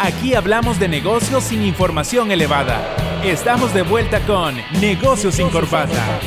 Aquí hablamos de negocios sin información elevada. Estamos de vuelta con Negocios sin Corbata.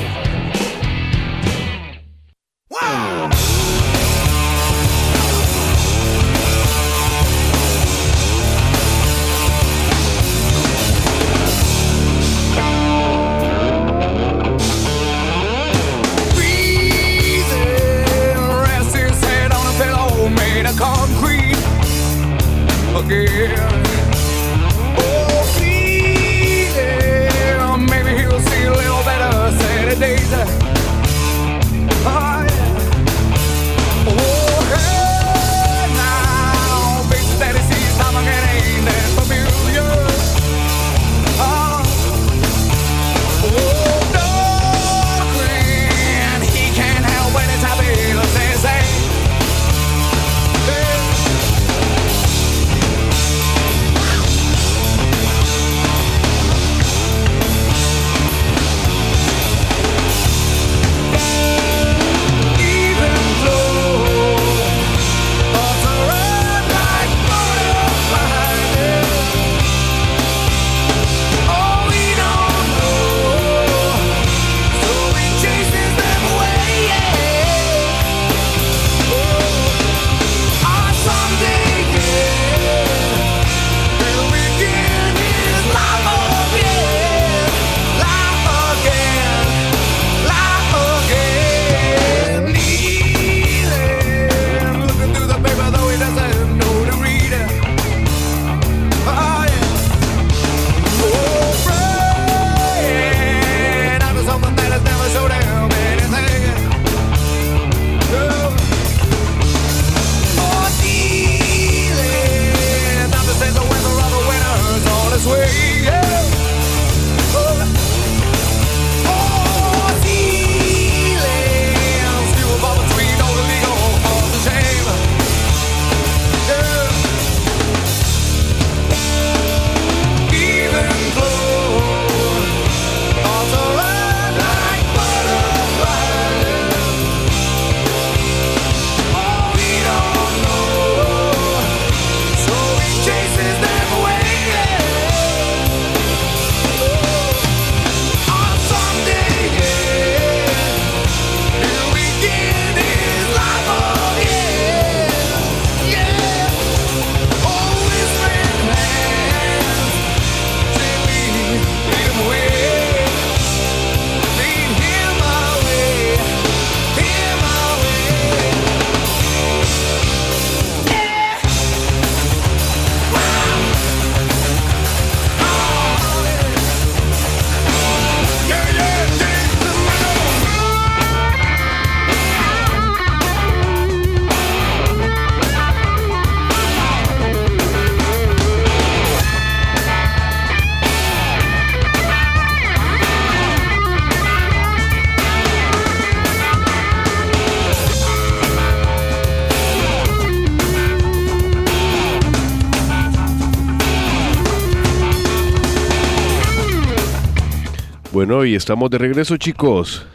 Y estamos de regreso, chicos.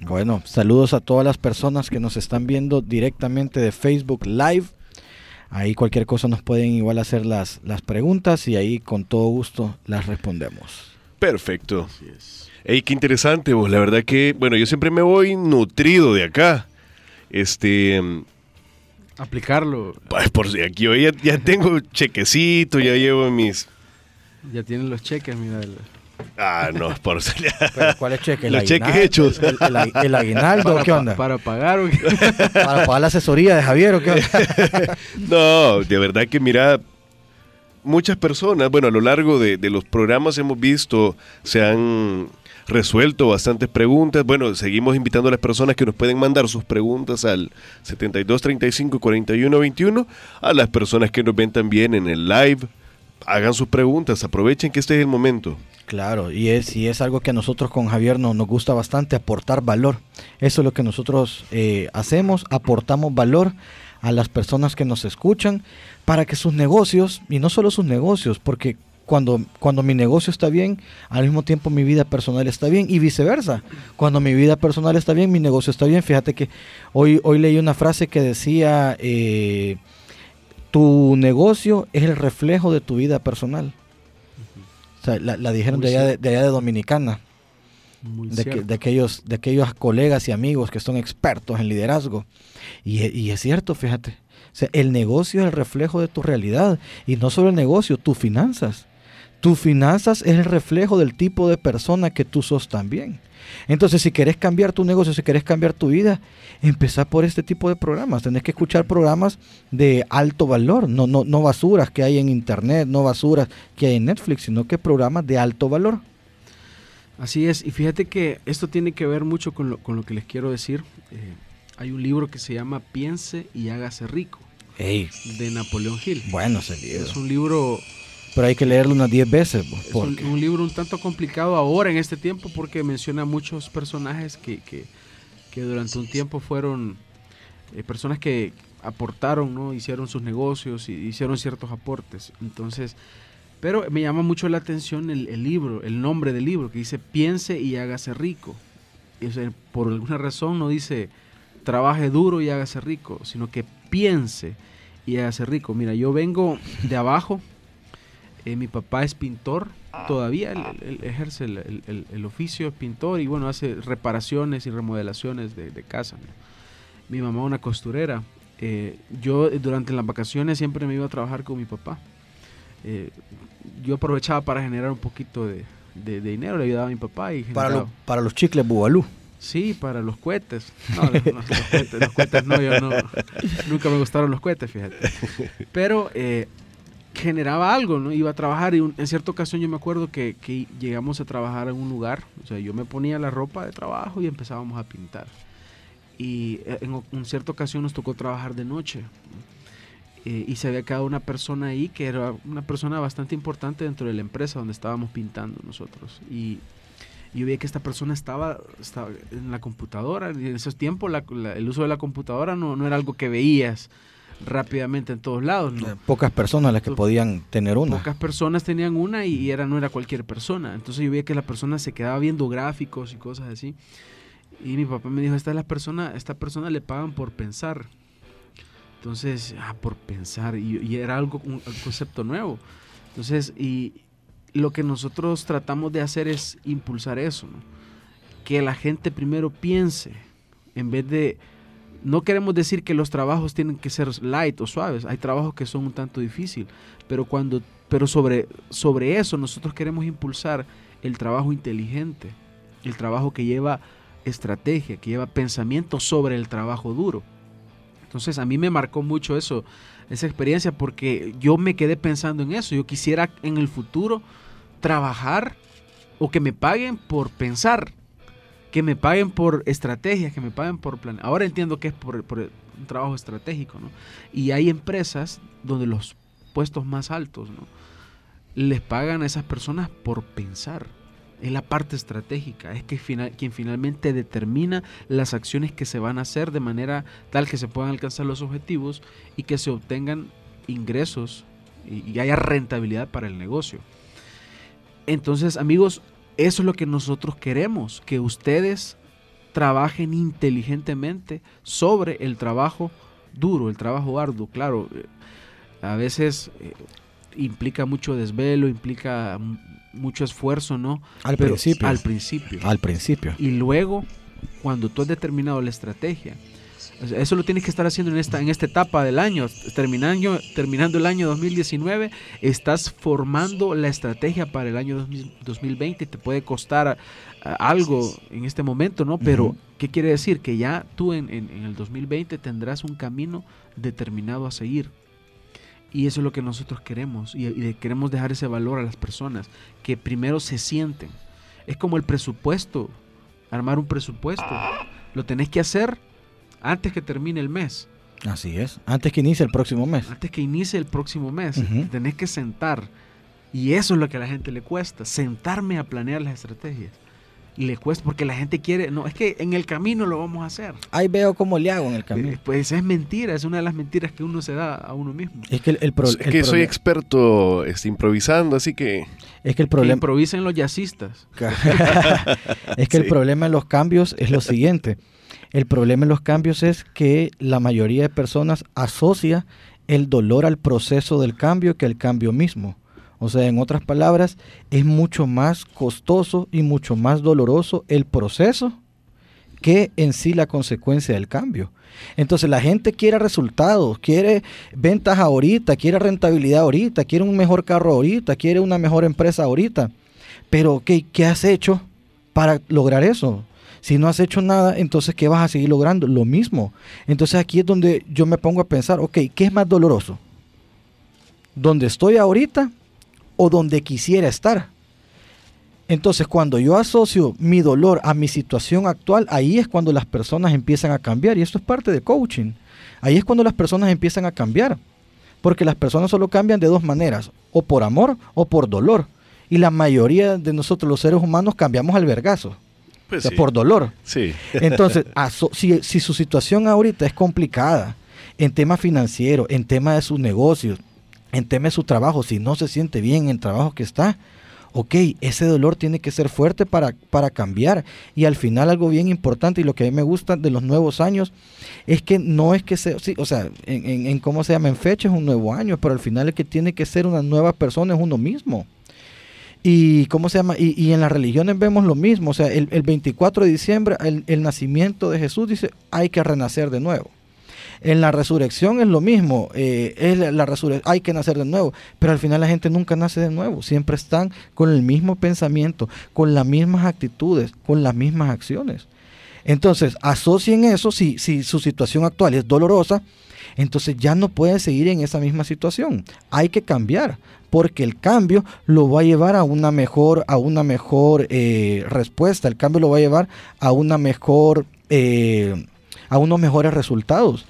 Bueno, saludos a todas las personas que nos están viendo directamente de Facebook Live. Ahí cualquier cosa nos pueden igual hacer las, las preguntas y ahí con todo gusto las respondemos. Perfecto. Ey, qué interesante, vos. La verdad que, bueno, yo siempre me voy nutrido de acá. Este. Aplicarlo. Pues por si aquí hoy ya, tengo chequecito, ya llevo mis. Ya tienen los cheques, mira. Ah, no, por ¿Cuál es cheque? Los cheques hechos. El, aguinaldo, ¿qué onda? ¿Para pagar o qué? ¿Para pagar la asesoría de Javier o qué onda? no, de verdad que mira, muchas personas, bueno, a lo largo de, los programas hemos visto, se han resuelto bastantes preguntas. Bueno, seguimos invitando a las personas que nos pueden mandar sus preguntas al 72 35 41 21, a las personas que nos ven también en el live. Hagan sus preguntas, aprovechen que este es el momento. Claro, y es, y es algo que a nosotros con Javier nos gusta bastante, aportar valor. Eso es lo que nosotros eh, hacemos, aportamos valor a las personas que nos escuchan para que sus negocios, y no solo sus negocios, porque cuando, cuando mi negocio está bien, al mismo tiempo mi vida personal está bien y viceversa. Cuando mi vida personal está bien, mi negocio está bien. Fíjate que hoy, hoy leí una frase que decía, eh, tu negocio es el reflejo de tu vida personal. O sea, la, la dijeron de allá de, allá de Dominicana, de, que- cierto. de aquellos, de aquellos colegas y amigos que son expertos en liderazgo. Y, y es cierto, fíjate. O sea, el negocio es el reflejo de tu realidad. Y no solo el negocio, tus finanzas. Tus finanzas es el reflejo del tipo de persona que tú sos también. Entonces, si querés cambiar tu negocio, si querés cambiar tu vida, empezá por este tipo de programas. Tenés que escuchar programas de alto valor, no, no, no basuras que hay en internet, no basuras que hay en Netflix, sino que programas de alto valor. Así es, y fíjate que esto tiene que ver mucho con lo, con lo que les quiero decir. Eh, hay un libro que se llama Piense y hágase rico, Ey, de Napoleón Hill. bueno ese libro. Es un libro, Pero hay que leerlo unas 10 veces. pues, es un, porque- un libro un tanto complicado ahora en este tiempo porque menciona muchos personajes que, que, que durante un tiempo fueron eh, personas que aportaron, ¿no? hicieron sus negocios y hicieron ciertos aportes. Entonces, pero me llama mucho la atención el, el libro, el nombre del libro, que dice piense y hágase rico. Y, o sea, por alguna razón no dice trabaje duro y hágase rico, sino que piense y hágase rico. Mira, yo vengo de abajo, eh, mi papá es pintor, todavía él, él- él ejerce el, el- el- el oficio de pintor y bueno, hace reparaciones y remodelaciones de, de casa. ¿no? Mi mamá una costurera. Eh, yo eh, durante las vacaciones siempre me iba a trabajar con mi papá. Eh, yo aprovechaba para generar un poquito de, de- de dinero, le ayudaba a mi papá y para, generaba- lo- para los chicles Bubalú. Sí, para los cohetes. No, no, no, los, cohetes los cohetes no, yo no. Nunca me gustaron los cohetes, fíjate. Pero eh, generaba algo, ¿no? Iba a trabajar y un- en cierta ocasión yo me acuerdo que, que llegamos a trabajar en un lugar. O sea, yo me ponía la ropa de trabajo y empezábamos a pintar. Y eh, en en cierta ocasión nos tocó trabajar de noche. Eh, y se había quedado una persona ahí que era una persona bastante importante dentro de la empresa donde estábamos pintando nosotros. Y yo veía que esta persona estaba, estaba en la computadora. Y en esos tiempos la- la- el uso de la computadora no, no era algo que veías rápidamente en todos lados. ¿no? Pocas personas las que podían tener una. Pocas personas tenían una y, y era, no era cualquier persona. Entonces yo veía que la persona se quedaba viendo gráficos y cosas así. Y mi papá me dijo, esta es la persona, esta persona le pagan por pensar. Entonces, ah, por pensar. Y, y era algo, un, un concepto nuevo. Entonces, y lo que nosotros tratamos de hacer es impulsar eso, ¿no? Que la gente primero piense, en vez de... No queremos decir que los trabajos tienen que ser light o suaves. Hay trabajos que son un tanto difíciles. Pero cuando, pero sobre, sobre eso nosotros queremos impulsar el trabajo inteligente, el trabajo que lleva estrategia, que lleva pensamiento sobre el trabajo duro. Entonces a mí me marcó mucho eso, esa experiencia, porque yo me quedé pensando en eso. Yo quisiera en el futuro trabajar o que me paguen por pensar, que me paguen por estrategias, que me paguen por plan. Ahora entiendo que es por, un trabajo estratégico, ¿no? Y hay empresas donde los puestos más altos, ¿no? Les pagan a esas personas por pensar. Es la parte estratégica, es que final, quien finalmente determina las acciones que se van a hacer de manera tal que se puedan alcanzar los objetivos y que se obtengan ingresos y haya rentabilidad para el negocio. Entonces, amigos, eso es lo que nosotros queremos, que ustedes trabajen inteligentemente sobre el trabajo duro, el trabajo arduo. Claro, eh, a veces eh, implica mucho desvelo, implica mucho esfuerzo, ¿no? Al Pero principio. Al principio. Al principio. Y luego, cuando tú has determinado la estrategia, eso lo tienes que estar haciendo en esta, en esta etapa del año. Terminando, terminando el año 2019, estás formando la estrategia para el año 2000 2020. Te puede costar ah, algo en este momento, ¿no? Pero. ¿qué quiere decir? Que ya tú en, en- en el 2020 tendrás un camino determinado a seguir. Y eso es lo que nosotros queremos. Y, y queremos dejar ese valor a las personas. Que primero se sienten. Es como el presupuesto. Armar un presupuesto. Lo tenés que hacer antes que termine el mes. Así es. Antes que inicie el próximo mes. Antes que inicie el próximo mes. Te Tenés que sentar. Y eso es lo que a la gente le cuesta. Sentarme a planear las estrategias. Y le cuesta porque la gente quiere... No, es que en el camino lo vamos a hacer. Ahí veo cómo le hago en el Eh, camino. Pues es mentira. Es una de las mentiras que uno se da a uno mismo. Es que el, el pro- Es el que soy experto este, improvisando, así que es que el problema improvisen los jazzistas. es que el problema en los cambios es lo siguiente. El problema en los cambios es que la mayoría de personas asocia el dolor al proceso del cambio que el cambio mismo. O sea, en otras palabras, es mucho más costoso y mucho más doloroso el proceso que en sí la consecuencia del cambio. Entonces la gente quiere resultados, quiere ventas ahorita, quiere rentabilidad ahorita, quiere un mejor carro ahorita, quiere una mejor empresa ahorita. Pero ¿qué, qué has hecho para lograr eso? Si no has hecho nada, entonces ¿qué vas a seguir logrando? Lo mismo. Entonces aquí es donde yo me pongo a pensar, ok, ¿qué es más doloroso? ¿Dónde estoy ahorita o donde quisiera estar? Entonces, cuando yo asocio mi dolor a mi situación actual, ahí es cuando las personas empiezan a cambiar. Y esto es parte de coaching. Ahí es cuando las personas empiezan a cambiar. Porque las personas solo cambian de dos maneras, o por amor o por dolor. Y la mayoría de nosotros los seres humanos cambiamos al vergazo. Pues o sea, sí. por dolor. Sí. Entonces, si, si su situación ahorita es complicada en tema financiero, en tema de sus negocios, en tema de su trabajo, si no se siente bien en el trabajo que está, ok, ese dolor tiene que ser fuerte para, para cambiar. Y al final algo bien importante y lo que a mí me gusta de los nuevos años es que no es que sea, sí, o sea, en, en- en cómo se llama, en fecha es un nuevo año, pero al final el que tiene que ser una nueva persona es uno mismo. Y cómo se llama, y, en las religiones vemos lo mismo, o sea, el, el 24 de diciembre, el, el nacimiento de Jesús dice, hay que renacer de nuevo. En la resurrección es lo mismo, eh, es la, la resurre- hay que nacer de nuevo, pero al final la gente nunca nace de nuevo, siempre están con el mismo pensamiento, con las mismas actitudes, con las mismas acciones. Entonces, asocien eso, si, si su situación actual es dolorosa, entonces ya no pueden seguir en esa misma situación. Hay que cambiar, porque el cambio lo va a llevar a una mejor, a una mejor eh, respuesta. El cambio lo va a llevar a una mejor, eh, a unos mejores resultados.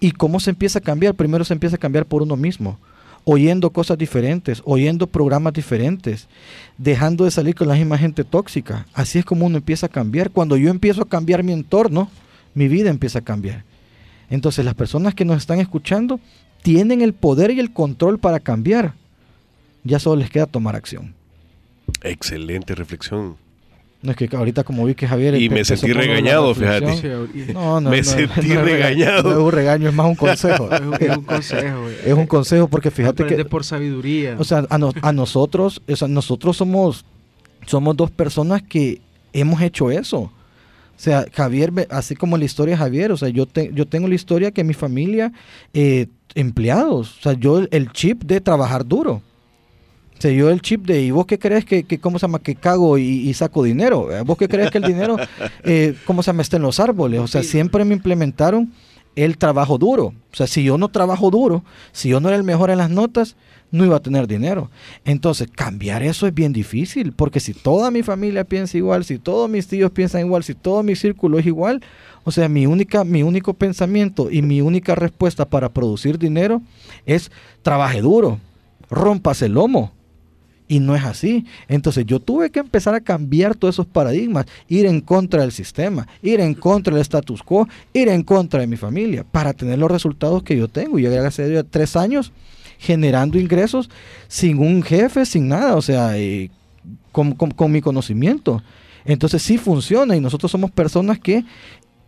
¿Y cómo se empieza a cambiar? Primero se empieza a cambiar por uno mismo, oyendo cosas diferentes, oyendo programas diferentes, dejando de salir con la misma gente tóxica. Así es como uno empieza a cambiar. Cuando yo empiezo a cambiar mi entorno, mi vida empieza a cambiar. Entonces las personas que nos están escuchando tienen el poder y el control para cambiar. Ya solo les queda tomar acción. Excelente reflexión. No es que ahorita como vi que Javier... Y me sentí regañado, ahorita- No, no, Me no, sentí no regañado. No es un regaño, es más un consejo. Es un, es un consejo, güey. es un consejo porque fíjate Aprende que... por sabiduría. O sea, a, no- a nosotros, o sea, nosotros somos, somos dos personas que hemos hecho eso. O sea, Javier, así como la historia de Javier, o sea, yo, te- yo tengo la historia que mi familia, eh, empleados, o sea, yo el, el chip de trabajar duro. O sea, yo el chip de, ¿y vos qué crees que, que cómo se llama, que cago y, y saco dinero? Eh, ¿Vos qué crees que el dinero, eh, cómo se llama, está en los árboles? O sea, siempre me implementaron el trabajo duro. O sea, si yo no trabajo duro, si yo no era el mejor en las notas, no iba a tener dinero. Entonces, cambiar eso es bien difícil, porque si toda mi familia piensa igual, si todos mis tíos piensan igual, si todo mi círculo es igual, o sea, mi única mi único pensamiento y mi única respuesta para producir dinero es trabaje duro, rompas el lomo. Y no es así. Entonces yo tuve que empezar a cambiar todos esos paradigmas, ir en contra del sistema, ir en contra del status quo, ir en contra de mi familia, para tener los resultados que yo tengo. Yo gracias a Dios tres años generando ingresos sin un jefe, sin nada, o sea, eh, con, con- con mi conocimiento. Entonces sí funciona y nosotros somos personas que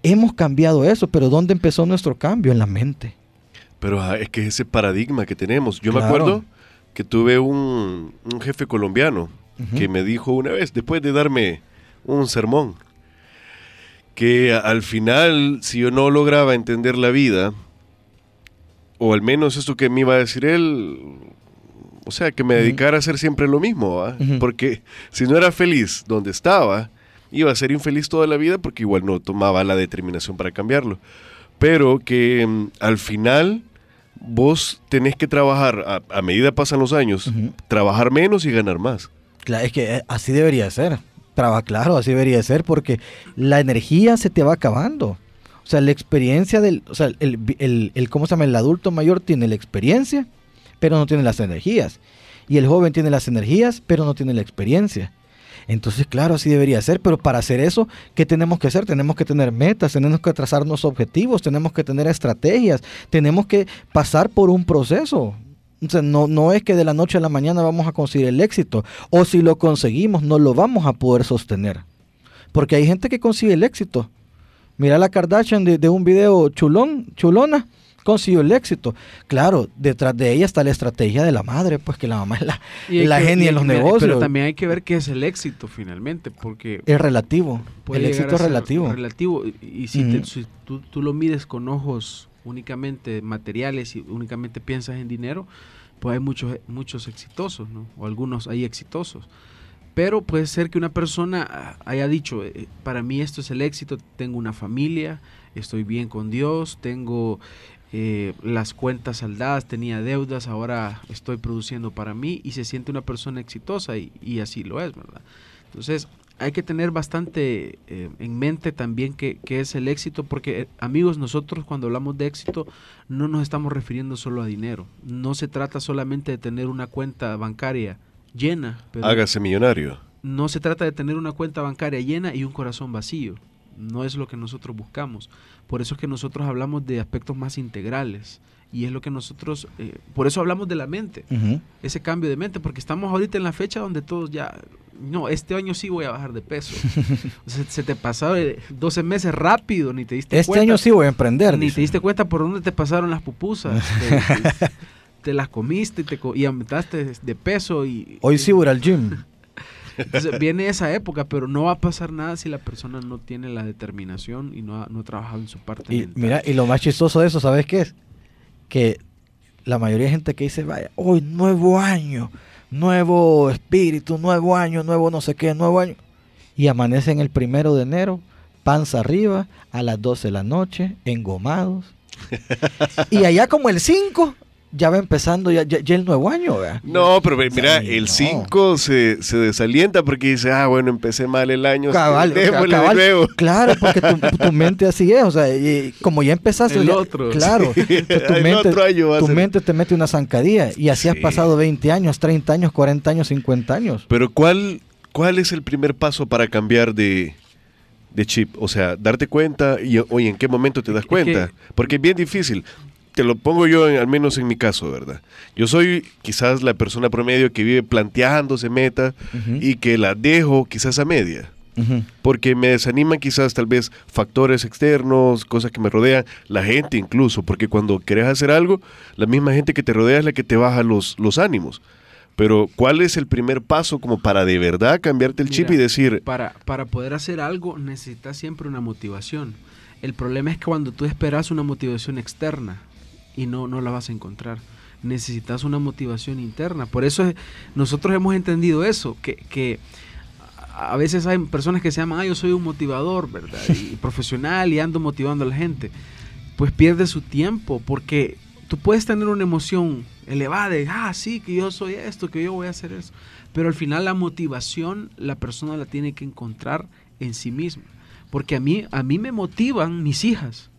hemos cambiado eso, pero ¿dónde empezó nuestro cambio? En la mente. Pero ah, es que ese paradigma que tenemos. Yo me acuerdo que tuve un, un jefe colombiano que me dijo una vez, después de darme un sermón, que al final, si yo no lograba entender la vida, o al menos esto que me iba a decir él, o sea, que me dedicara a hacer siempre lo mismo, porque si no era feliz donde estaba, iba a ser infeliz toda la vida porque igual no tomaba la determinación para cambiarlo. Pero que mm, al final vos tenés que trabajar, a, a medida pasan los años, trabajar menos y ganar más. Claro, es que eh, así debería ser. Traba, claro, así debería ser porque la energía se te va acabando. O sea, la experiencia del, o sea, el, el, el- ¿cómo se llama? El adulto mayor tiene la experiencia, pero no tiene las energías. Y el joven tiene las energías, pero no tiene la experiencia. Entonces, claro, así debería ser, pero para hacer eso, ¿qué tenemos que hacer? Tenemos que tener metas, tenemos que trazarnos objetivos, tenemos que tener estrategias, tenemos que pasar por un proceso. O sea, no, no es que de la noche a la mañana vamos a conseguir el éxito, o si lo conseguimos, no lo vamos a poder sostener. Porque hay gente que consigue el éxito. Mira la Kardashian de, de un video chulón, chulona, consiguió el éxito. Claro, detrás de ella está la estrategia de la madre, pues que la mamá es la, la que- genia en los negocios. Pero también hay que ver qué es el éxito finalmente, porque es relativo. el éxito es relativo. relativo. Y, si, te- Ujú. si tú, tú lo mides con ojos únicamente materiales y únicamente piensas en dinero, pues hay muchos, muchos exitosos, ¿no? O algunos hay exitosos. Pero puede ser que una persona haya dicho, eh, para mí esto es el éxito, tengo una familia, estoy bien con Dios, tengo eh, las cuentas saldadas, tenía deudas, ahora estoy produciendo para mí y se siente una persona exitosa y, y así lo es, ¿verdad? Entonces hay que tener bastante eh, en mente también que, que es el éxito, porque eh, amigos, nosotros cuando hablamos de éxito no nos estamos refiriendo solo a dinero, no se trata solamente de tener una cuenta bancaria llena, pero Hágase millonario. no se trata de tener una cuenta bancaria llena y un corazón vacío. No es lo que nosotros buscamos. Por eso es que nosotros hablamos de aspectos más integrales. Y es lo que nosotros, eh, por eso hablamos de la mente, ese cambio de mente, porque estamos ahorita en la fecha donde todos ya, no, este año sí voy a bajar de peso. O sea, se te pasaron eh, 12 meses rápido, ni te diste Este cuenta. año sí voy a emprender. Ni dice. te diste cuenta por dónde te pasaron las pupusas. te, te las comiste y, te y aumentaste de peso. y Hoy sí voy al gym. entonces, viene esa época, pero no va a pasar nada si la persona no tiene la determinación y no ha, no ha trabajado en su parte Y mental. mira, y lo más chistoso de eso, ¿sabes qué es? Que la mayoría de gente que dice, vaya, hoy nuevo año, nuevo espíritu, nuevo año, nuevo no sé qué, nuevo año. Y amanecen el primero de enero, panza arriba, a las 12 de la noche, engomados. y allá como el 5, ya va empezando ya, ya- ya el nuevo año, ¿verdad? No, pero mira, el no. 5 se, se desalienta porque dice, ah, bueno, empecé mal el año. Cabal, cabal, nuevo. claro, porque tu, tu mente así es, o sea, y como ya empezaste, El ya- otro. claro, Sí. tu, El mente, otro año tu ser- mente te mete una zancadilla y así has pasado 20 años, 30 años, 40 años, 50 años. Pero ¿cuál, ¿cuál es el primer paso para cambiar de, de chip? O sea, darte cuenta y oye, ¿en qué momento te das cuenta? Porque es bien difícil. Te lo pongo yo, en- al menos en mi caso, ¿verdad? Yo soy quizás la persona promedio que vive planteándose meta Ujú. y que la dejo quizás a media. Porque me desaniman quizás tal vez factores externos, cosas que me rodean, la gente incluso, porque cuando querés hacer algo, la misma gente que te rodea es la que te baja los, los ánimos. Pero ¿cuál es el primer paso como para de verdad cambiarte el chip y decir, Para, para poder hacer algo necesitas siempre una motivación. El problema es que cuando tú esperas una motivación externa y no, no la vas a encontrar, necesitas una motivación interna. Por eso es- nosotros hemos entendido eso, que, que a a veces hay personas que se llaman, ah, yo soy un motivador, ¿verdad? Y profesional y ando motivando a la gente. Pues pierde su tiempo porque tú puedes tener una emoción elevada de, ah, sí, que yo soy esto, que yo voy a hacer eso. Pero al final la motivación la persona la tiene que encontrar en sí misma. Porque a mí, a mí me motivan mis hijas.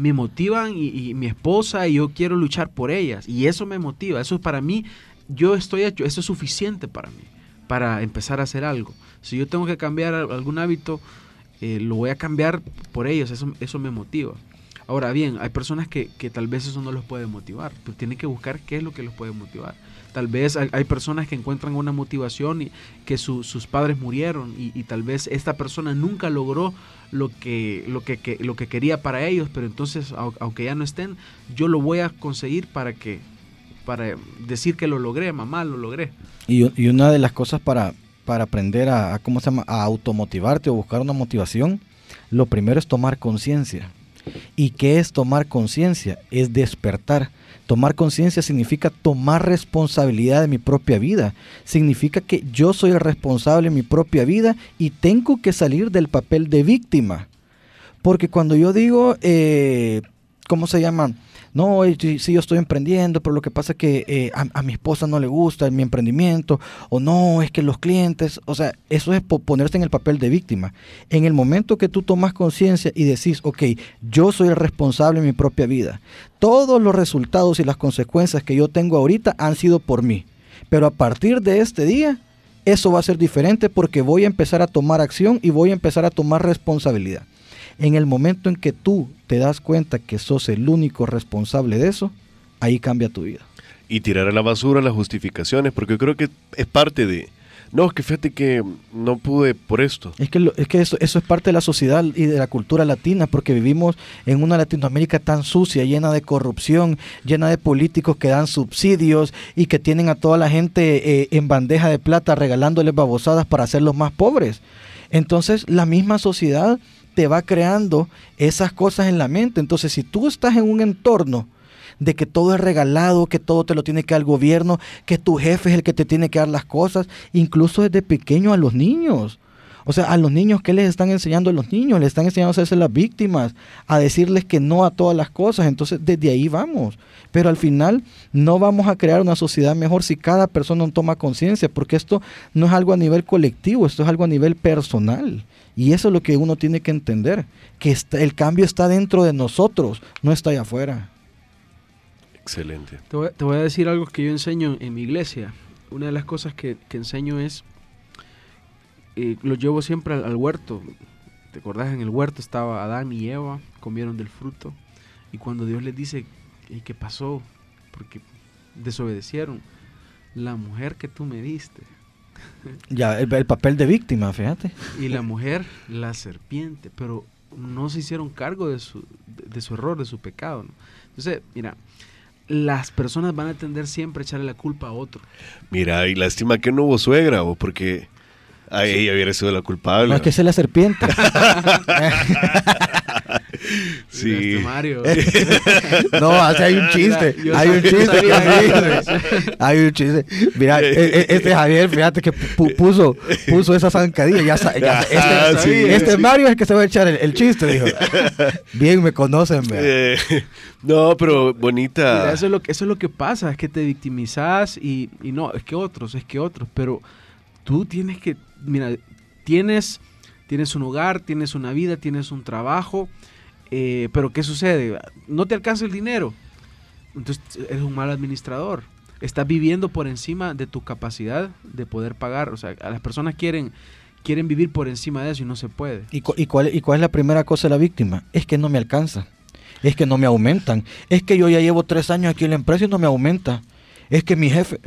Me motivan y, mi esposa y yo quiero luchar por ellas. Y eso me motiva. Eso es para mí, yo estoy hecho, eso es suficiente para mí, para empezar a hacer algo. Si yo tengo que cambiar al- algún hábito, eh, lo voy a cambiar por ellos. Eso, eso me motiva. Ahora bien, hay personas que, que tal vez eso no los puede motivar. Pues tienen que buscar qué es lo que los puede motivar. Tal vez hay, personas que encuentran una motivación y que su- sus padres murieron y, tal vez esta persona nunca logró lo que, lo, que, lo que quería para ellos, pero entonces au- aunque ya no estén, yo lo voy a conseguir para que para decir que lo logré, mamá, lo logré. Y, y una de las cosas para, para aprender a, a, ¿cómo se llama? a automotivarte o buscar una motivación, lo primero es tomar conciencia. ¿Y qué es tomar conciencia? Es despertar. Tomar conciencia significa tomar responsabilidad de mi propia vida. Significa que yo soy el responsable de mi propia vida y tengo que salir del papel de víctima. Porque cuando yo digo, eh, ¿cómo se llama? No, eh, sí, yo estoy emprendiendo, pero lo que pasa es que eh, a, a mi esposa no le gusta mi emprendimiento, o no, es que los clientes, o sea, eso es po- ponerse en el papel de víctima. En el momento que tú tomas conciencia y decís, ok, yo soy el responsable de mi propia vida, todos los resultados y las consecuencias que yo tengo ahorita han sido por mí, pero a partir de este día, eso va a ser diferente porque voy a empezar a tomar acción y voy a empezar a tomar responsabilidad. En el momento en que tú te das cuenta que sos el único responsable de eso, ahí cambia tu vida. y tirar a la basura las justificaciones, porque creo que es parte de, no, es que fíjate que no pude por esto. Es que, lo- es que eso, eso es parte de la sociedad y de la cultura latina, porque vivimos en una Latinoamérica tan sucia, llena de corrupción, llena de políticos que dan subsidios y que tienen a toda la gente eh, en bandeja de plata regalándoles babosadas para hacerlos más pobres. Entonces la misma sociedad te va creando esas cosas en la mente. Entonces si tú estás en un entorno de que todo es regalado, que todo te lo tiene que dar el gobierno, que tu jefe es el que te tiene que dar las cosas, incluso desde pequeño a los niños. O sea, a los niños, ¿qué les están enseñando a los niños? Les están enseñando a hacerse las víctimas, a decirles que no a todas las cosas. Entonces, desde ahí vamos. Pero al final, no vamos a crear una sociedad mejor si cada persona no toma conciencia, porque esto no es algo a nivel colectivo, esto es algo a nivel personal. Y eso es lo que uno tiene que entender, que el cambio está dentro de nosotros, no está allá afuera. Excelente. Te voy, te voy a decir algo que yo enseño en mi iglesia. Una de las cosas que, que enseño es, eh, lo llevo siempre al, al huerto. ¿Te acordás? En el huerto estaba Adán y Eva, comieron del fruto. Y cuando Dios les dice, "¿Y ¿qué pasó? Porque desobedecieron. La mujer que tú me diste. Ya, el, el papel de víctima, fíjate. Y la mujer, la serpiente. Pero no se hicieron cargo de su, de, de su error, de su pecado. ¿no? Entonces, mira, las personas van a tender siempre a echarle la culpa a otro. Mira, y lástima que no hubo suegra, o porque a ella hubiera sido la culpable. No es que esa es la serpiente. sí. Este Mario. No, así hay un chiste. Mira, hay un chiste. sabía sí. hay un chiste. Mira, e- e- este Javier, fíjate que pu- puso, puso esa zancadilla. Ya, ya- Ah, este, sí, este sí. Mario es el que se va a echar el, el chiste, dijo. Bien, me conocen. Eh, no, pero bonita. Mira, eso, es lo que, eso es lo que pasa, es que te victimizas y, y no, es que otros, es que otros, pero tú tienes que, mira, tienes, tienes un hogar, tienes una vida, tienes un trabajo, eh, pero ¿qué sucede? No te alcanza el dinero, entonces eres un mal administrador. Estás viviendo por encima de tu capacidad de poder pagar. O sea, a las personas quieren, quieren vivir por encima de eso y no se puede. ¿Y, cu- y cuál, ¿Y cuál es la primera cosa de la víctima? Es que no me alcanza. Es que no me aumentan. Es que yo ya llevo tres años aquí en la empresa y no me aumenta. Es que mi jefe...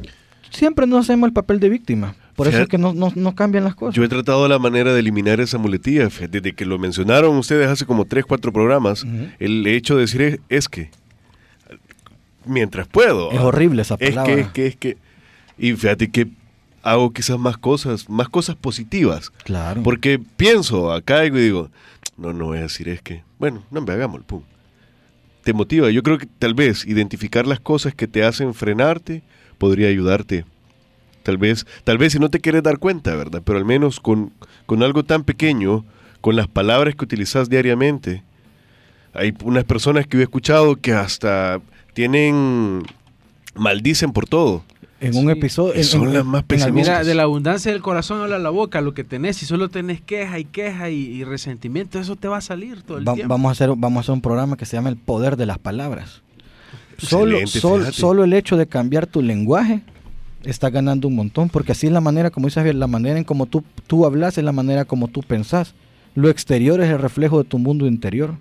Siempre nos hacemos el papel de víctima. Por eso es que no, no, no cambian las cosas. Yo he tratado la manera de eliminar esa muletilla. Desde que lo mencionaron ustedes hace como 3, 4 programas, Ujú. el hecho de decir es, es que. Mientras puedo. Es horrible esa Es palabra. que, es que, es que. Y fíjate que hago quizás más cosas, más cosas positivas. Claro. Porque pienso acá y digo, no, no voy a decir es que. Bueno, no, me hagamos el pum. Te motiva. Yo creo que tal vez identificar las cosas que te hacen frenarte podría ayudarte. Tal vez, tal vez si no te quieres dar cuenta, ¿verdad? Pero al menos con, con algo tan pequeño, con las palabras que utilizas diariamente. Hay unas personas que yo he escuchado que hasta tienen, maldicen por todo. en un Sí. episodio... En- son en- las más pesimistas. Mira, de la abundancia del corazón habla la boca, lo que tenés, si solo tenés queja y queja y, y resentimiento, eso te va a salir todo el Va- tiempo. vamos, a hacer, vamos a hacer un programa que se llama El Poder de las Palabras. Solo, sol- solo el hecho de cambiar tu lenguaje está ganando un montón, porque así es la manera, como dices la manera en como tú, tú hablas es la manera como tú pensás. Lo exterior es el reflejo de tu mundo interior.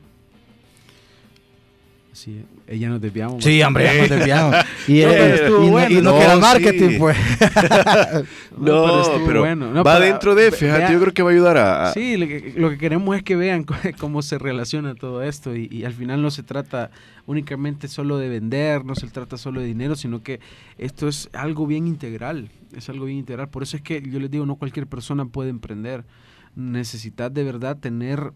Sí, ella nos desviamos. Sí, hombre, ya nos desviamos. Y, No, eh, pero estuvo y no- bueno. y no, No, que era sí. marketing, pues. No, pero, estuvo bueno. No, va pero, dentro de, fíjate, yo creo que va a ayudar a... a- Sí, lo que, lo que queremos es que vean cómo se relaciona todo esto y, y al final no se trata únicamente solo de vender, no se trata solo de dinero, sino que esto es algo bien integral, es algo bien integral. Por eso es que yo les digo, no cualquier persona puede emprender. Necesitas de verdad tener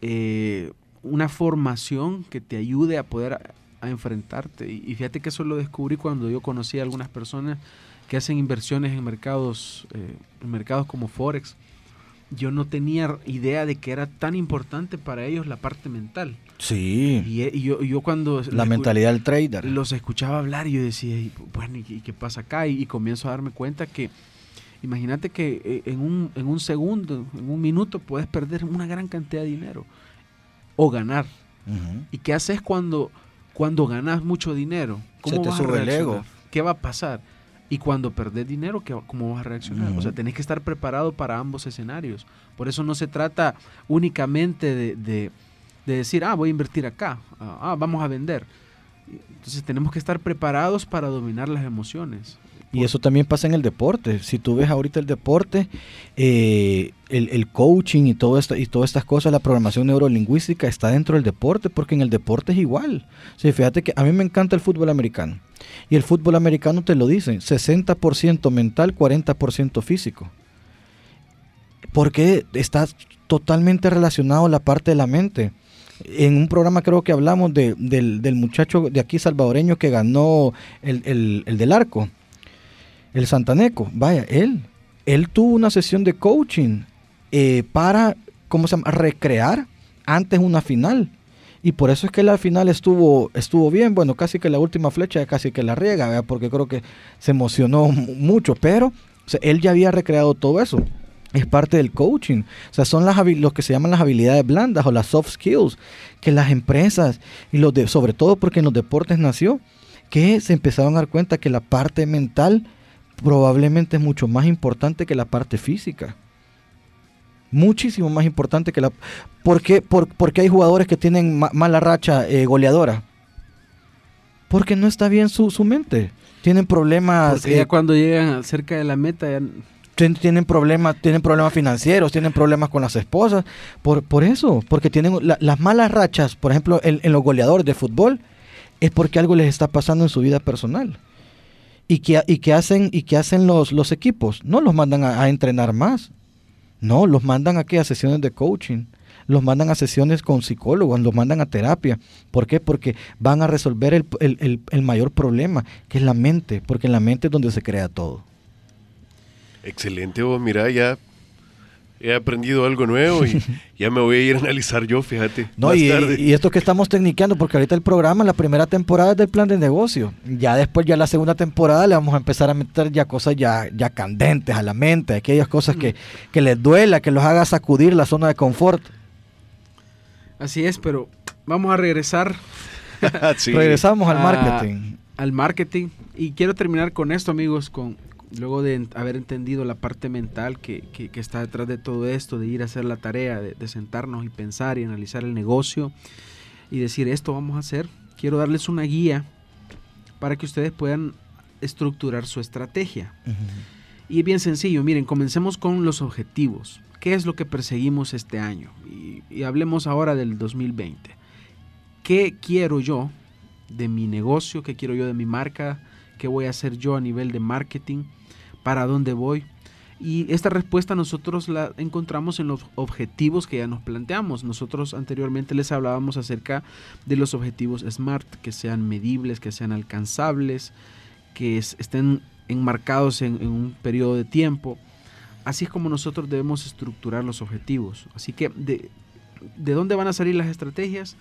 eh, una formación que te ayude a poder a, a enfrentarte. Y, y fíjate que eso lo descubrí cuando yo conocí a algunas personas que hacen inversiones en mercados, eh, en mercados como Forex. Yo no tenía idea de que era tan importante para ellos la parte mental. Sí, Y, eh, y yo, yo cuando la mentalidad del trader. los escuchaba hablar y yo decía, "Y, bueno, ¿y, qué- pasa acá? Y, y comienzo a darme cuenta que, imagínate que eh, en un, en un segundo, en un minuto, puedes perder una gran cantidad de dinero o ganar. ¿Y qué haces cuando, cuando ganas mucho dinero? Se te vas a el ego. ¿Qué va a pasar? Y cuando perdés dinero, ¿qué, ¿cómo vas a reaccionar? O sea, tenés que estar preparado para ambos escenarios. Por eso no se trata únicamente de, de- de decir, ah, voy a invertir acá, ah, ah, vamos a vender. Entonces tenemos que estar preparados para dominar las emociones. Y eso también pasa en el deporte. Si tú ves ahorita el deporte, eh, el, coaching y, todo esto, y todas estas cosas, la programación neurolingüística está dentro del deporte, porque en el deporte es igual. Sí, fíjate que a mí me encanta el fútbol americano. Y el fútbol americano te lo dice, 60% mental, 40% físico. Porque está totalmente relacionado la parte de la mente en un programa creo que hablamos de, del, muchacho de aquí salvadoreño que ganó el, del arco, el Santaneco. Vaya, él, él tuvo una sesión de coaching eh, para, ¿cómo se llama?, recrear antes una final. Y por eso es que la final estuvo, estuvo bien. Bueno, casi que la última flecha casi que la riega, porque creo que se emocionó mucho. Pero él ya había recreado todo eso es parte del coaching. O sea, son las lo que se llaman las habilidades blandas o las soft skills que las empresas y los de, sobre todo porque en los deportes nació, que se empezaron a dar cuenta que la parte mental probablemente es mucho más importante que la parte física. Muchísimo más importante que la... ¿Por qué, porque hay jugadores que tienen mala racha eh, goleadora? Porque no está bien su, su mente. Tienen problemas... Porque ya eh, cuando llegan cerca de la meta ya tienen problemas, tienen problemas financieros, tienen problemas con las esposas, por, por eso, porque tienen las malas rachas, por ejemplo, en, los goleadores de fútbol, es porque algo les está pasando en su vida personal. ¿Y qué, y qué hacen, y qué hacen los, los equipos? No los mandan a, entrenar más. No, los mandan aquí a sesiones de coaching. Los mandan a sesiones con psicólogos, los mandan a terapia. ¿Por qué? Porque van a resolver el, el, el mayor problema, que es la mente, porque en la mente es donde se crea todo. Excelente, vos, mira, ya he aprendido algo nuevo y ya me voy a ir a analizar yo, fíjate. No, y, y, esto que estamos tecniqueando, porque ahorita el programa, la primera temporada es del plan de negocio. Ya después, ya la segunda temporada, le vamos a empezar a meter ya cosas ya, ya candentes a la mente, aquellas cosas que, que les duela, que los haga sacudir la zona de confort. Así es, pero vamos a regresar. Regresamos al marketing. al marketing. Y quiero terminar con esto, amigos, con luego de haber entendido la parte mental que, está detrás de todo esto, de ir a hacer la tarea, de, sentarnos y pensar y analizar el negocio y decir esto vamos a hacer, quiero darles una guía para que ustedes puedan estructurar su estrategia. Y es bien sencillo, miren, comencemos con los objetivos. ¿Qué es lo que perseguimos este año? Y, y hablemos ahora del 2020. ¿Qué quiero yo de mi negocio? ¿Qué quiero yo de mi marca? ¿Qué voy a hacer yo a nivel de marketing? Para dónde voy. Y esta respuesta nosotros la encontramos en los objetivos que ya nos planteamos. Nosotros anteriormente les hablábamos acerca de los objetivos SMART, que sean medibles, que sean alcanzables, que estén enmarcados en, un periodo de tiempo. Así es como nosotros debemos estructurar los objetivos. Así que, de, ¿de dónde van a salir las estrategias?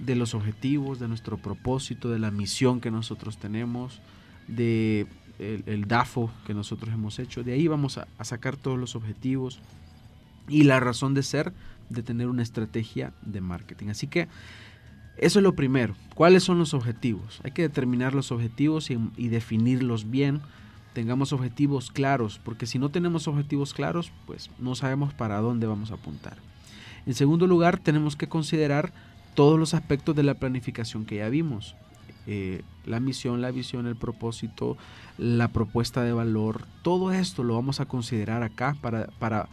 De los objetivos, de nuestro propósito, de la misión que nosotros tenemos, de el, DAFO que nosotros hemos hecho. De ahí vamos a, sacar todos los objetivos y la razón de ser de tener una estrategia de marketing. Así que eso es lo primero. ¿Cuáles son los objetivos? Hay que determinar los objetivos y, definirlos bien. Tengamos objetivos claros, porque si no tenemos objetivos claros, pues no sabemos para dónde vamos a apuntar. En segundo lugar, tenemos que considerar todos los aspectos de la planificación que ya vimos. Eh, la misión, la visión, el propósito, la propuesta de valor, todo esto lo vamos a considerar acá para, para,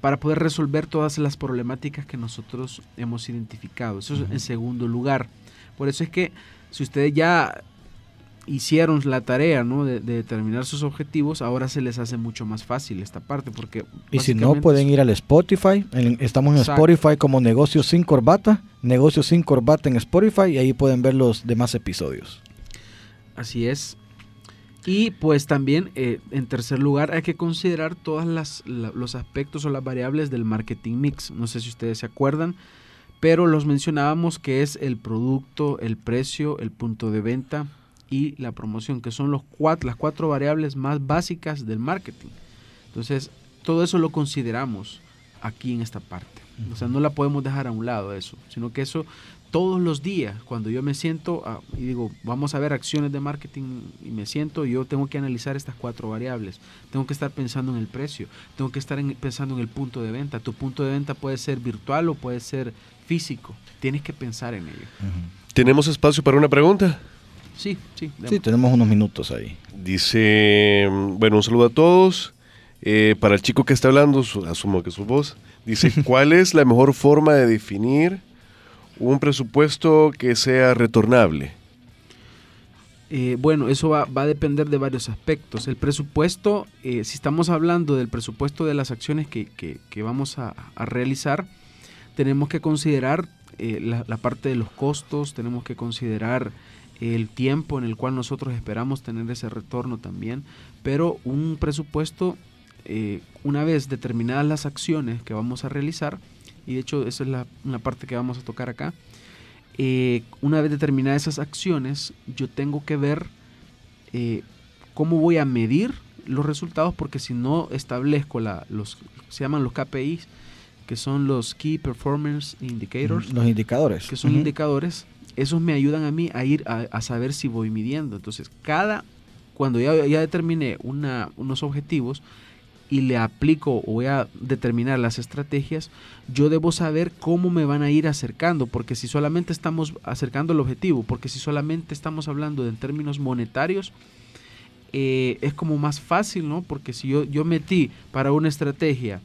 para poder resolver todas las problemáticas que nosotros hemos identificado. Eso es en segundo lugar. Por eso es que si ustedes ya hicieron la tarea ¿no? de, determinar sus objetivos, ahora se les hace mucho más fácil esta parte. porque Y si no, pueden ir al Spotify. estamos en Spotify como Negocios sin Corbata. Negocios sin Corbata en Spotify y ahí pueden ver los demás episodios. Así es. Y pues también, eh, en tercer lugar, hay que considerar todos los aspectos o las variables del marketing mix. No sé si ustedes se acuerdan, pero los mencionábamos que es el producto, el precio, el punto de venta, y la promoción, que son los cuatro, las cuatro variables más básicas del marketing. Entonces, todo eso lo consideramos aquí en esta parte. O sea, no la podemos dejar a un lado eso, sino que eso todos los días, cuando yo me siento y digo, vamos a ver acciones de marketing y me siento, yo tengo que analizar estas cuatro variables. Tengo que estar pensando en el precio, tengo que estar pensando en el punto de venta. Tu punto de venta puede ser virtual o puede ser físico. Tienes que pensar en ello. ¿Tenemos espacio para una pregunta? Sí, sí. Sí, tenemos unos minutos ahí. Dice, bueno, un saludo a todos. Eh, para el chico que está hablando, asumo que es su voz, dice, ¿cuál es la mejor forma de definir un presupuesto que sea retornable? Eh, bueno, eso va, a depender de varios aspectos. El presupuesto, eh, si estamos hablando del presupuesto de las acciones que, vamos a, realizar, tenemos que considerar eh, la, parte de los costos, tenemos que considerar el tiempo en el cual nosotros esperamos tener ese retorno también, pero un presupuesto, una vez determinadas las acciones que vamos a realizar, y de hecho esa es la, una parte que vamos a tocar acá, eh, una vez determinadas esas acciones, yo tengo que ver eh, cómo voy a medir los resultados, porque si no establezco la, los, se llaman los KPIs, que son los Key Performance Indicators. Los indicadores. Que son indicadores. Esos me ayudan a mí a ir a, saber si voy midiendo. Entonces, cada, cuando ya, ya determiné unos objetivos, y le aplico o voy a determinar las estrategias, yo debo saber cómo me van a ir acercando, porque si solamente estamos acercando el objetivo, porque si solamente estamos hablando de en términos monetarios, eh, es como más fácil, ¿no? Porque si yo, yo metí para una estrategia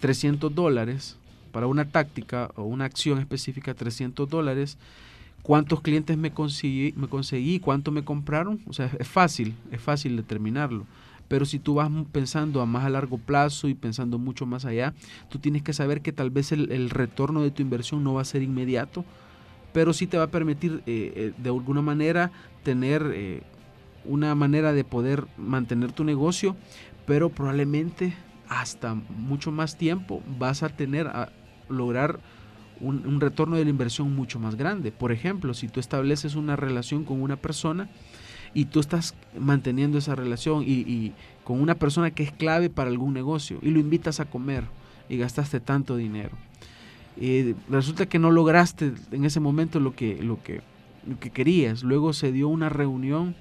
300 dólares, para una táctica o una acción específica 300 dólares, ¿cuántos clientes me conseguí, me conseguí? ¿Cuánto me compraron? O sea, es fácil, es fácil determinarlo pero si tú vas pensando a más a largo plazo y pensando mucho más allá, tú tienes que saber que tal vez el, retorno de tu inversión no va a ser inmediato, pero sí te va a permitir eh, eh, de alguna manera tener eh, una manera de poder mantener tu negocio, pero probablemente hasta mucho más tiempo vas a tener a lograr un, retorno de la inversión mucho más grande. Por ejemplo, si tú estableces una relación con una persona, y tú estás manteniendo esa relación y, con una persona que es clave para algún negocio y lo invitas a comer y gastaste tanto dinero. Y resulta que no lograste en ese momento lo que, lo que, lo que querías. Luego se dio una reunión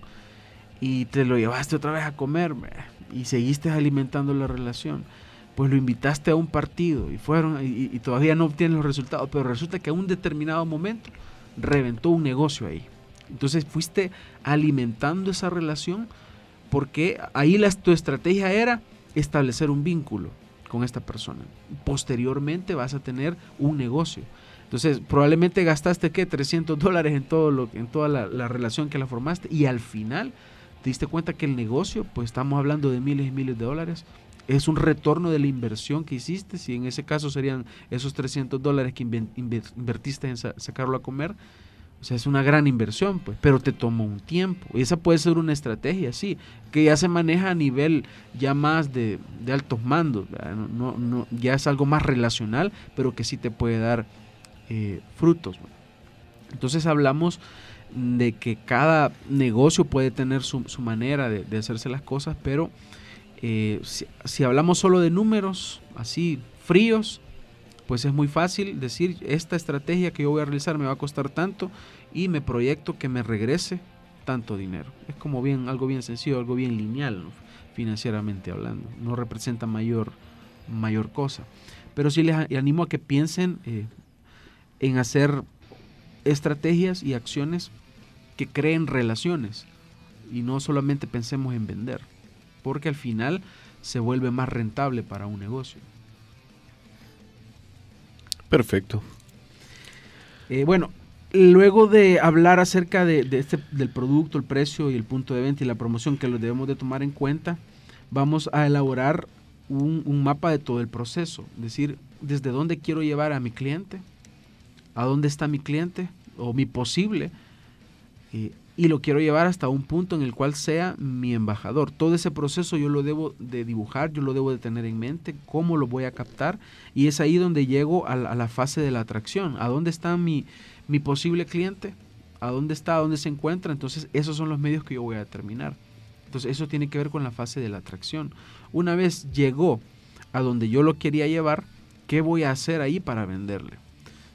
y te lo llevaste otra vez a comer y seguiste alimentando la relación. Pues lo invitaste a un partido y fueron y, todavía no obtienes los resultados, pero resulta que a un determinado momento reventó un negocio ahí. Entonces fuiste alimentando esa relación porque ahí la, tu estrategia era establecer un vínculo con esta persona. Posteriormente vas a tener un negocio. Entonces, probablemente gastaste, ¿qué? 300 dólares en, todo lo, en toda la, relación que la formaste y al final te diste cuenta que el negocio, pues estamos hablando de miles y miles de dólares, es un retorno de la inversión que hiciste, si en ese caso serían esos 300 dólares que invertiste en sacarlo a comer, o sea, es una gran inversión, pues, pero te toma un tiempo. Y esa puede ser una estrategia, sí, que ya se maneja a nivel ya más de, altos mandos. Ya es algo más relacional, pero que sí te puede dar eh, frutos. Entonces hablamos de que cada negocio puede tener su, manera de, hacerse las cosas, pero eh, si, hablamos solo de números así fríos, pues es muy fácil decir, esta estrategia que yo voy a realizar me va a costar tanto y me proyecto que me regrese tanto dinero. Es como bien, algo bien sencillo, algo bien lineal, financieramente hablando. No representa mayor, mayor cosa. Pero sí les animo a que piensen eh, en hacer estrategias y acciones que creen relaciones y no solamente pensemos en vender, porque al final se vuelve más rentable para un negocio. Perfecto. Eh, bueno, luego de hablar acerca de, este, del producto, el precio y el punto de venta y la promoción que lo debemos de tomar en cuenta, vamos a elaborar un, mapa de todo el proceso. Es decir, desde dónde quiero llevar a mi cliente, a dónde está mi cliente o mi posible, eh, y lo quiero llevar hasta un punto en el cual sea mi embajador. Todo ese proceso yo lo debo de dibujar, yo lo debo de tener en mente, cómo lo voy a captar y es ahí donde llego a la, fase de la atracción. ¿A dónde está mi, mi posible cliente? ¿A dónde está? ¿A dónde se encuentra? Entonces esos son los medios que yo voy a determinar. Entonces eso tiene que ver con la fase de la atracción. Una vez llegó a donde yo lo quería llevar, ¿qué voy a hacer ahí para venderle?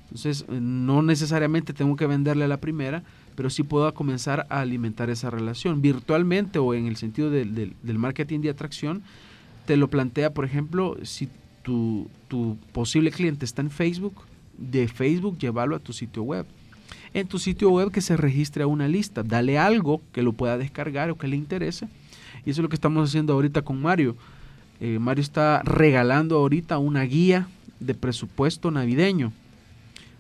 Entonces no necesariamente tengo que venderle a la primera, pero sí puedo comenzar a alimentar esa relación. Virtualmente o en el sentido del marketing de atracción, te lo plantea, por ejemplo, si tu, posible cliente está en Facebook, de Facebook llevarlo a tu sitio web. en tu sitio web que se registre a una lista. Dale algo que lo pueda descargar o que le interese. Y eso es lo que estamos haciendo ahorita con Mario. Eh, Mario está regalando ahorita una guía de presupuesto navideño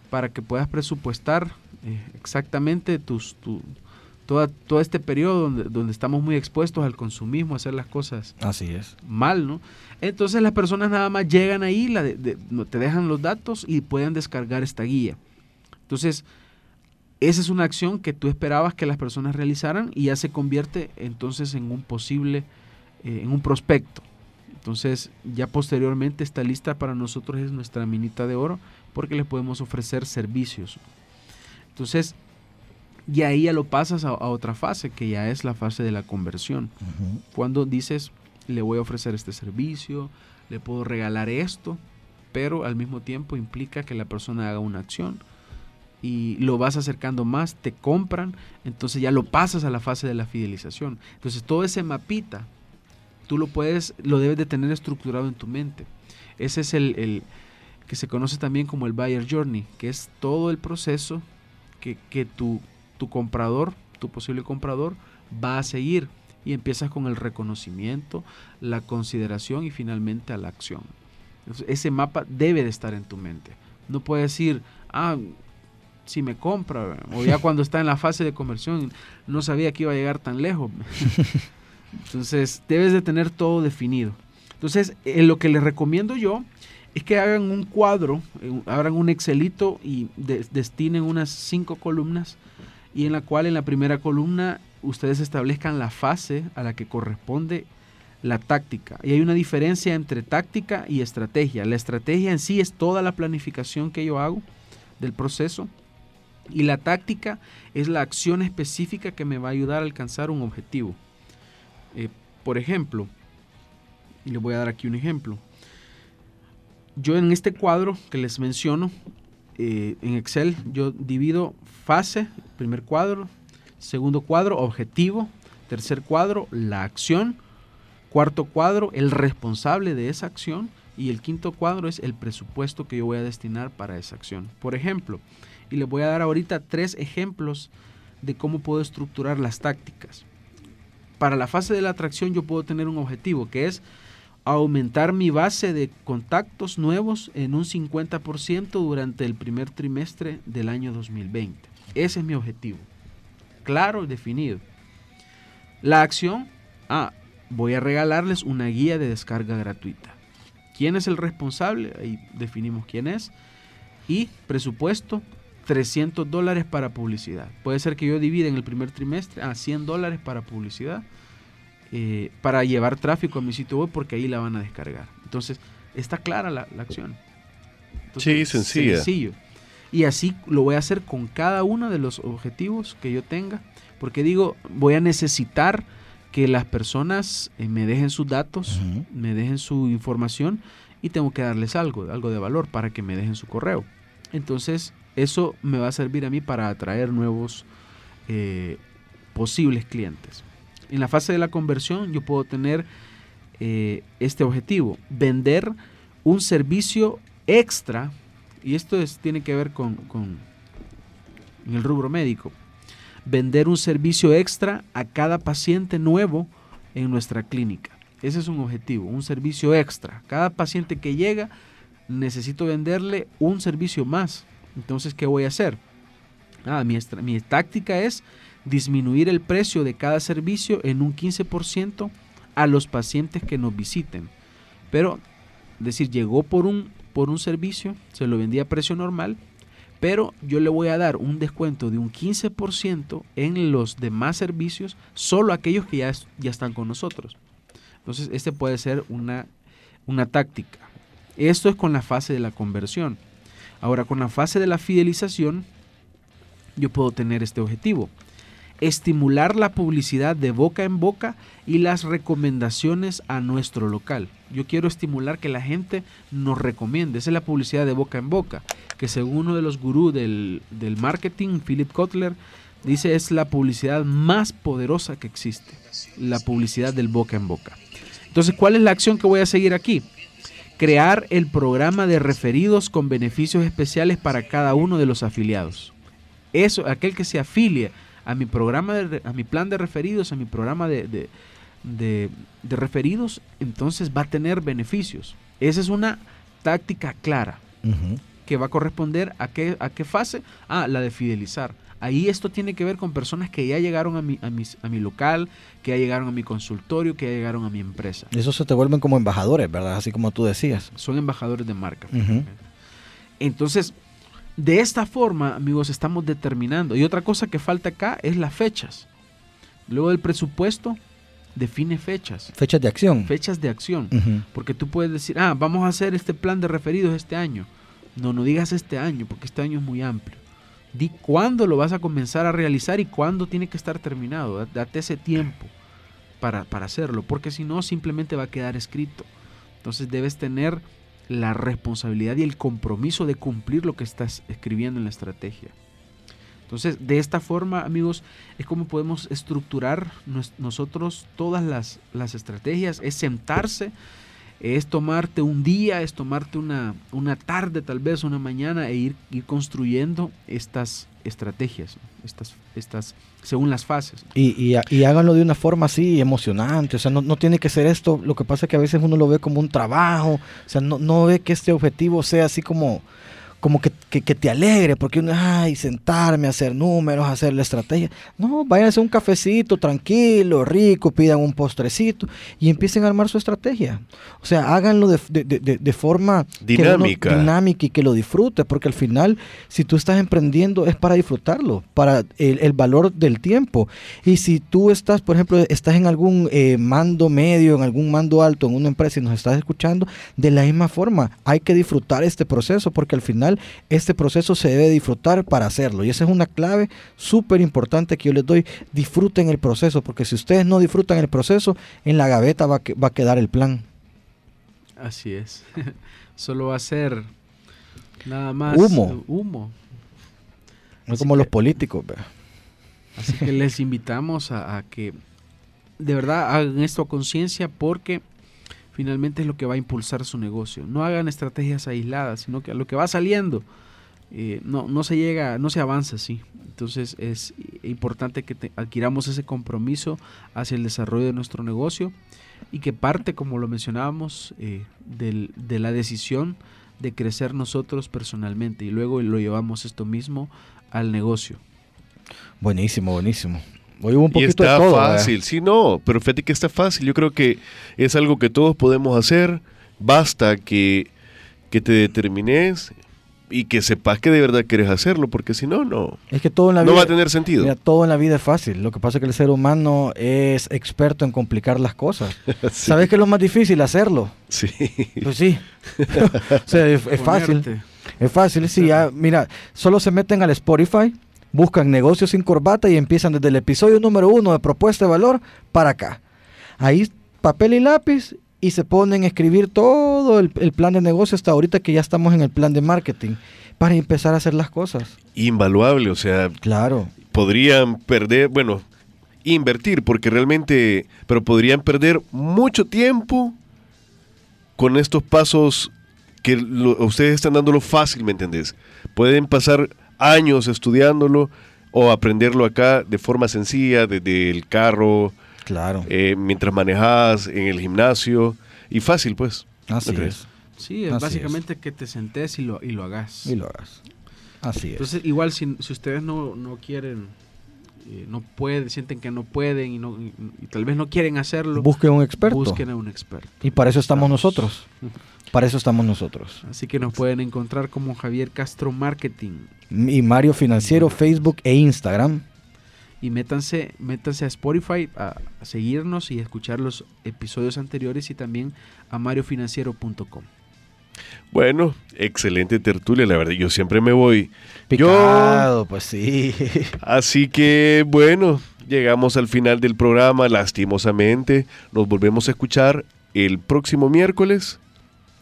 para que puedas presupuestar eh, exactamente tus, tu, toda, todo este periodo donde, donde, estamos muy expuestos al consumismo, a hacer las cosas Así es. mal, ¿no? Entonces las personas nada más llegan ahí, la de, de, te dejan los datos y pueden descargar esta guía. Entonces, esa es una acción que tú esperabas que las personas realizaran y ya se convierte entonces en un posible, eh, en un prospecto. Entonces, ya posteriormente esta lista para nosotros es nuestra minita de oro porque les podemos ofrecer servicios. Entonces, y ahí ya lo pasas a, a, otra fase, que ya es la fase de la conversión. Uh -huh. Cuando dices, le voy a ofrecer este servicio, le puedo regalar esto, pero al mismo tiempo implica que la persona haga una acción y lo vas acercando más, te compran, entonces ya lo pasas a la fase de la fidelización. Entonces todo ese mapita, tú lo puedes, lo debes de tener estructurado en tu mente. Ese es el, el que se conoce también como el buyer journey, que es todo el proceso que, que tu, tu comprador, tu posible comprador, va a seguir. Y empiezas con el reconocimiento, la consideración y finalmente a la acción. Entonces, ese mapa debe de estar en tu mente. No puedes decir, ah, si me compra, o ya cuando está en la fase de conversión, no sabía que iba a llegar tan lejos. Entonces, debes de tener todo definido. Entonces, eh, lo que les recomiendo yo es que hagan un cuadro, eh, abran un Excelito y de, destinen unas cinco columnas y en la cual en la primera columna ustedes establezcan la fase a la que corresponde la táctica. Y hay una diferencia entre táctica y estrategia. La estrategia en sí es toda la planificación que yo hago del proceso y la táctica es la acción específica que me va a ayudar a alcanzar un objetivo. Eh, por ejemplo, y les voy a dar aquí un ejemplo. Yo en este cuadro que les menciono, eh, en Excel, yo divido fase, primer cuadro, segundo cuadro, objetivo, tercer cuadro, la acción, cuarto cuadro, el responsable de esa acción y el quinto cuadro es el presupuesto que yo voy a destinar para esa acción. Por ejemplo, y les voy a dar ahorita tres ejemplos de cómo puedo estructurar las tácticas. Para la fase de la atracción yo puedo tener un objetivo que es aumentar mi base de contactos nuevos en un 50% durante el primer trimestre del año 2020. Ese es mi objetivo. Claro y definido. La acción, ah, voy a regalarles una guía de descarga gratuita. ¿Quién es el responsable? Ahí definimos quién es. Y presupuesto, 300 dólares para publicidad. Puede ser que yo divida en el primer trimestre a 100 dólares para publicidad eh, para llevar tráfico a mi sitio web porque ahí la van a descargar. Entonces, está clara la, la acción. Entonces, sí, sencilla. Sencillo. Y así lo voy a hacer con cada uno de los objetivos que yo tenga. Porque digo, voy a necesitar que las personas eh, me dejen sus datos, uh -huh. me dejen su información y tengo que darles algo, algo de valor para que me dejen su correo. Entonces, eso me va a servir a mí para atraer nuevos eh, posibles clientes. En la fase de la conversión yo puedo tener eh, este objetivo, vender un servicio extra, y esto es, tiene que ver con, el rubro médico, vender un servicio extra a cada paciente nuevo en nuestra clínica. Ese es un objetivo, un servicio extra. Cada paciente que llega necesito venderle un servicio más. Entonces, ¿qué voy a hacer? Ah, mi táctica es disminuir el precio de cada servicio en un 15% a los pacientes que nos visiten. Pero, es decir, llegó por un, por un servicio, se lo vendía a precio normal, pero yo le voy a dar un descuento de un 15% en los demás servicios, solo aquellos que ya, ya están con nosotros. Entonces, este puede ser una, una táctica. Esto es con la fase de la conversión. Ahora, con la fase de la fidelización, yo puedo tener este objetivo. Estimular la publicidad de boca en boca y las recomendaciones a nuestro local. Yo quiero estimular que la gente nos recomiende. Esa es la publicidad de boca en boca, que según uno de los gurús del, del marketing, Philip Kotler, dice es la publicidad más poderosa que existe. La publicidad del boca en boca. Entonces, ¿cuál es la acción que voy a seguir aquí? crear el programa de referidos con beneficios especiales para cada uno de los afiliados. eso, aquel que se afilie a mi programa, de, a mi plan de referidos, a mi programa de, de, de, de referidos, entonces va a tener beneficios. Esa es una táctica clara que va a corresponder a qué, a qué fase, ah, la de fidelizar. Ahí esto tiene que ver con personas que ya llegaron a mi, a, mis- a mi local, que ya llegaron a mi consultorio, que ya llegaron a mi empresa. Eso se te vuelven como embajadores, ¿verdad? Así como tú decías. Son embajadores de marca. Entonces, de esta forma, amigos, estamos determinando. Y otra cosa que falta acá es las fechas. Luego del presupuesto, define fechas. Fechas de acción. Fechas de acción. Porque tú puedes decir, ah, vamos a hacer este plan de referidos este año. No, no digas este año, porque este año es muy amplio. Di cuándo lo vas a comenzar a realizar y cuándo tiene que estar terminado. Da- Date ese tiempo para, para hacerlo, porque si no, simplemente va a quedar escrito. Entonces debes tener la responsabilidad y el compromiso de cumplir lo que estás escribiendo en la estrategia. Entonces, de esta forma, amigos, es como podemos estructurar nosotros todas las, las estrategias, es sentarse, es tomarte un día, es tomarte una, una tarde, tal vez una mañana, e ir, ir construyendo estas estrategias, estas, estas, según las fases. Y, y, y háganlo de una forma así emocionante, o sea, no, no tiene que ser esto, lo que pasa es que a veces uno lo ve como un trabajo, o sea, no, no ve que este objetivo sea así como, como que, que, que te alegre, porque uno, ay, sentarme, hacer números, hacer la estrategia. No, váyanse a un cafecito tranquilo, rico, pidan un postrecito y empiecen a armar su estrategia. O sea, háganlo de, de- de- forma uno- Dinámica. dinámica y que lo disfrute, porque al final, si tú estás emprendiendo, es para disfrutarlo, para el, el valor del tiempo. Y si tú estás, por ejemplo, estás en algún eh, mando medio, en algún mando alto, en una empresa y nos estás escuchando, de la misma forma, hay que disfrutar este proceso, porque al final este proceso se debe disfrutar para hacerlo. Y esa es una clave súper importante que yo les doy. Disfruten el proceso, porque si ustedes no disfrutan el proceso, en la gaveta va, va a quedar el plan. Así es. Solo va a ser nada más Humo. humo. No Así como que- los políticos. Así que les invitamos a, a que de verdad hagan esto a conciencia porque finalmente es lo que va a impulsar su negocio. No hagan estrategias aisladas, sino que a lo que va saliendo eh, no, no se llega, no se avanza así. Entonces es importante que te- adquiramos ese compromiso hacia el desarrollo de nuestro negocio y que parte, como lo mencionábamos, eh, del- de la decisión de crecer nosotros personalmente y luego lo llevamos esto mismo al negocio. Buenísimo, buenísimo. Hoy hubo un Y poquito de está fácil, sí, no, pero fíjate que está fácil. Yo creo que es algo que todos podemos hacer. Basta que, que te determines y que sepas que de verdad quieres hacerlo, porque si no, no, Es que todo en la no vida. va a tener sentido. Mira, todo en la vida es fácil. Lo que pasa es que el ser humano es experto en complicar las cosas. Sí. ¿Sabes qué es lo más difícil? Hacerlo. Sí. Pues sí. o sea, es, es fácil. Es fácil, sí. Ya, mira, solo se meten al Spotify, buscan negocios sin corbata y empiezan desde el episodio número uno de propuesta de valor para acá. Ahí papel y lápiz y se ponen a escribir todo el, el plan de negocio hasta ahorita que ya estamos en el plan de marketing para empezar a hacer las cosas. Invaluable, o sea, Claro. podrían perder, bueno, invertir, porque realmente, pero podrían perder mucho tiempo con estos pasos que lo- ustedes están dándolo fácil, ¿me entendés? Pueden pasar años estudiándolo o aprenderlo acá de forma sencilla, desde el carro, Claro. eh, mientras manejas, en el gimnasio, y fácil, pues. Así ¿no crees? es. Sí, es Así básicamente que te sentes y lo, y lo hagas. Y lo hagas. Así es. Entonces, igual si, si ustedes no, no quieren, eh, no pueden, sienten que no pueden y, no, y, y tal vez no quieren hacerlo, Busquen un experto. busquen a un experto. Y para eso estamos nosotros. Para eso estamos nosotros. Así que nos pueden encontrar como Javier Castro Marketing. Y Mario Financiero, Facebook e Instagram. Y métanse, métanse a Spotify a, a seguirnos y a escuchar los episodios anteriores y también a mariofinanciero.com. Bueno, excelente tertulia, la verdad. Yo siempre me voy. Yo, Picado, pues sí. Así que bueno, llegamos al final del programa, lastimosamente. Nos volvemos a escuchar el próximo miércoles.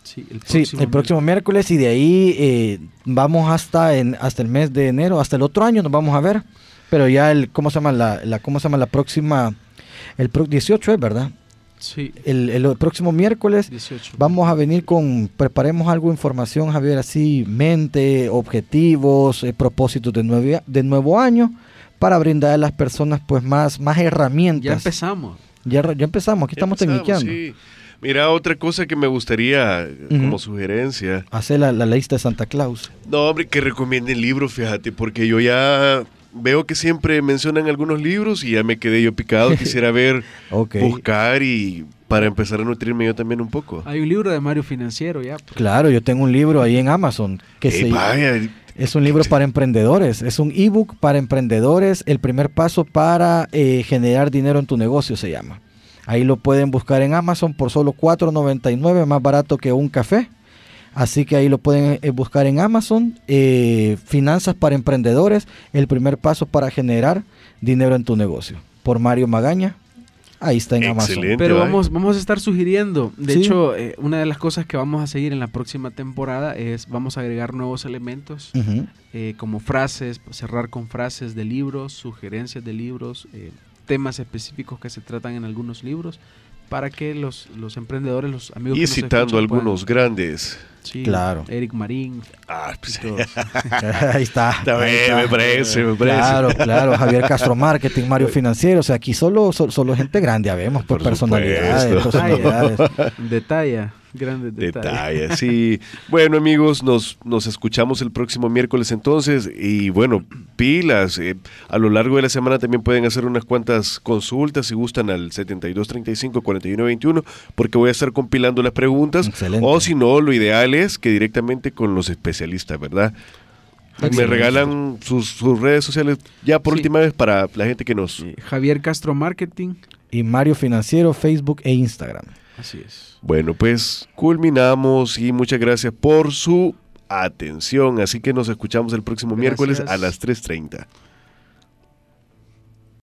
Sí, el Sí, el próximo miércoles y de ahí eh, vamos hasta en, hasta el mes de enero, hasta el otro año nos vamos a ver. Pero ya el, ¿cómo se llama la, la cómo se llama la próxima? El pro- 18 es, ¿verdad? Sí, El, el próximo miércoles 18. vamos a venir con, preparemos algo información, Javier, así, mente, objetivos, eh, propósitos de, nueve- de nuevo año, para brindar a las personas pues más, más herramientas. Ya empezamos. Ya, ya empezamos, aquí estamos tecniqueando. sí. Mira, otra cosa que me gustaría como sugerencia. Hacer la, la lista de Santa Claus. No, hombre, que recomienden libros, fíjate, porque yo ya veo que siempre mencionan algunos libros y ya me quedé yo picado. Quisiera ver, buscar y para empezar a nutrirme yo también un poco. Hay un libro de Mario Financiero ya. pues. Claro, yo tengo un libro ahí en Amazon que se, vaya, es un libro para emprendedores, es un ebook para emprendedores, el primer paso para eh, generar dinero en tu negocio se llama. Ahí lo pueden buscar en Amazon por solo $4.99, más barato que un café. Así que ahí lo pueden eh, buscar en Amazon. eh, Finanzas para emprendedores, el primer paso para generar dinero en tu negocio. Por Mario Magaña. Ahí está en Amazon. Excelente. Pero vamos, vamos a estar sugiriendo. De Sí. hecho, eh, una de las cosas que vamos a seguir en la próxima temporada es vamos a agregar nuevos elementos eh, como frases, cerrar con frases de libros, sugerencias de libros, eh, temas específicos que se tratan en algunos libros para que los, los emprendedores, los amigos Y que nos citando escuchan puedan- algunos grandes. Sí, Claro. Eric Marín. Ah, pues. Ahí está. Está ahí está. me parece, me parece. Claro, claro. Javier Castro Marketing, Mario Financiero. O sea, aquí solo, solo, solo gente grande habemos, por, Por personalidades. personalidades. Detalla, grandes detalles. Detalles, sí. Bueno, amigos, nos, nos escuchamos el próximo miércoles entonces. Y bueno, pilas. eh, a lo largo de la semana también pueden hacer unas cuantas consultas si gustan al 7235-4121, porque voy a estar compilando las preguntas. Excelente. O si no, lo ideal que directamente con los especialistas, ¿verdad? Me regalan sus, sus redes sociales ya por Sí. última vez para la gente que nos... Javier Castro Marketing. Y Mario Financiero, Facebook e Instagram. Así es. Bueno, pues culminamos y muchas gracias por su atención. Así que nos escuchamos el próximo miércoles a las 3.30.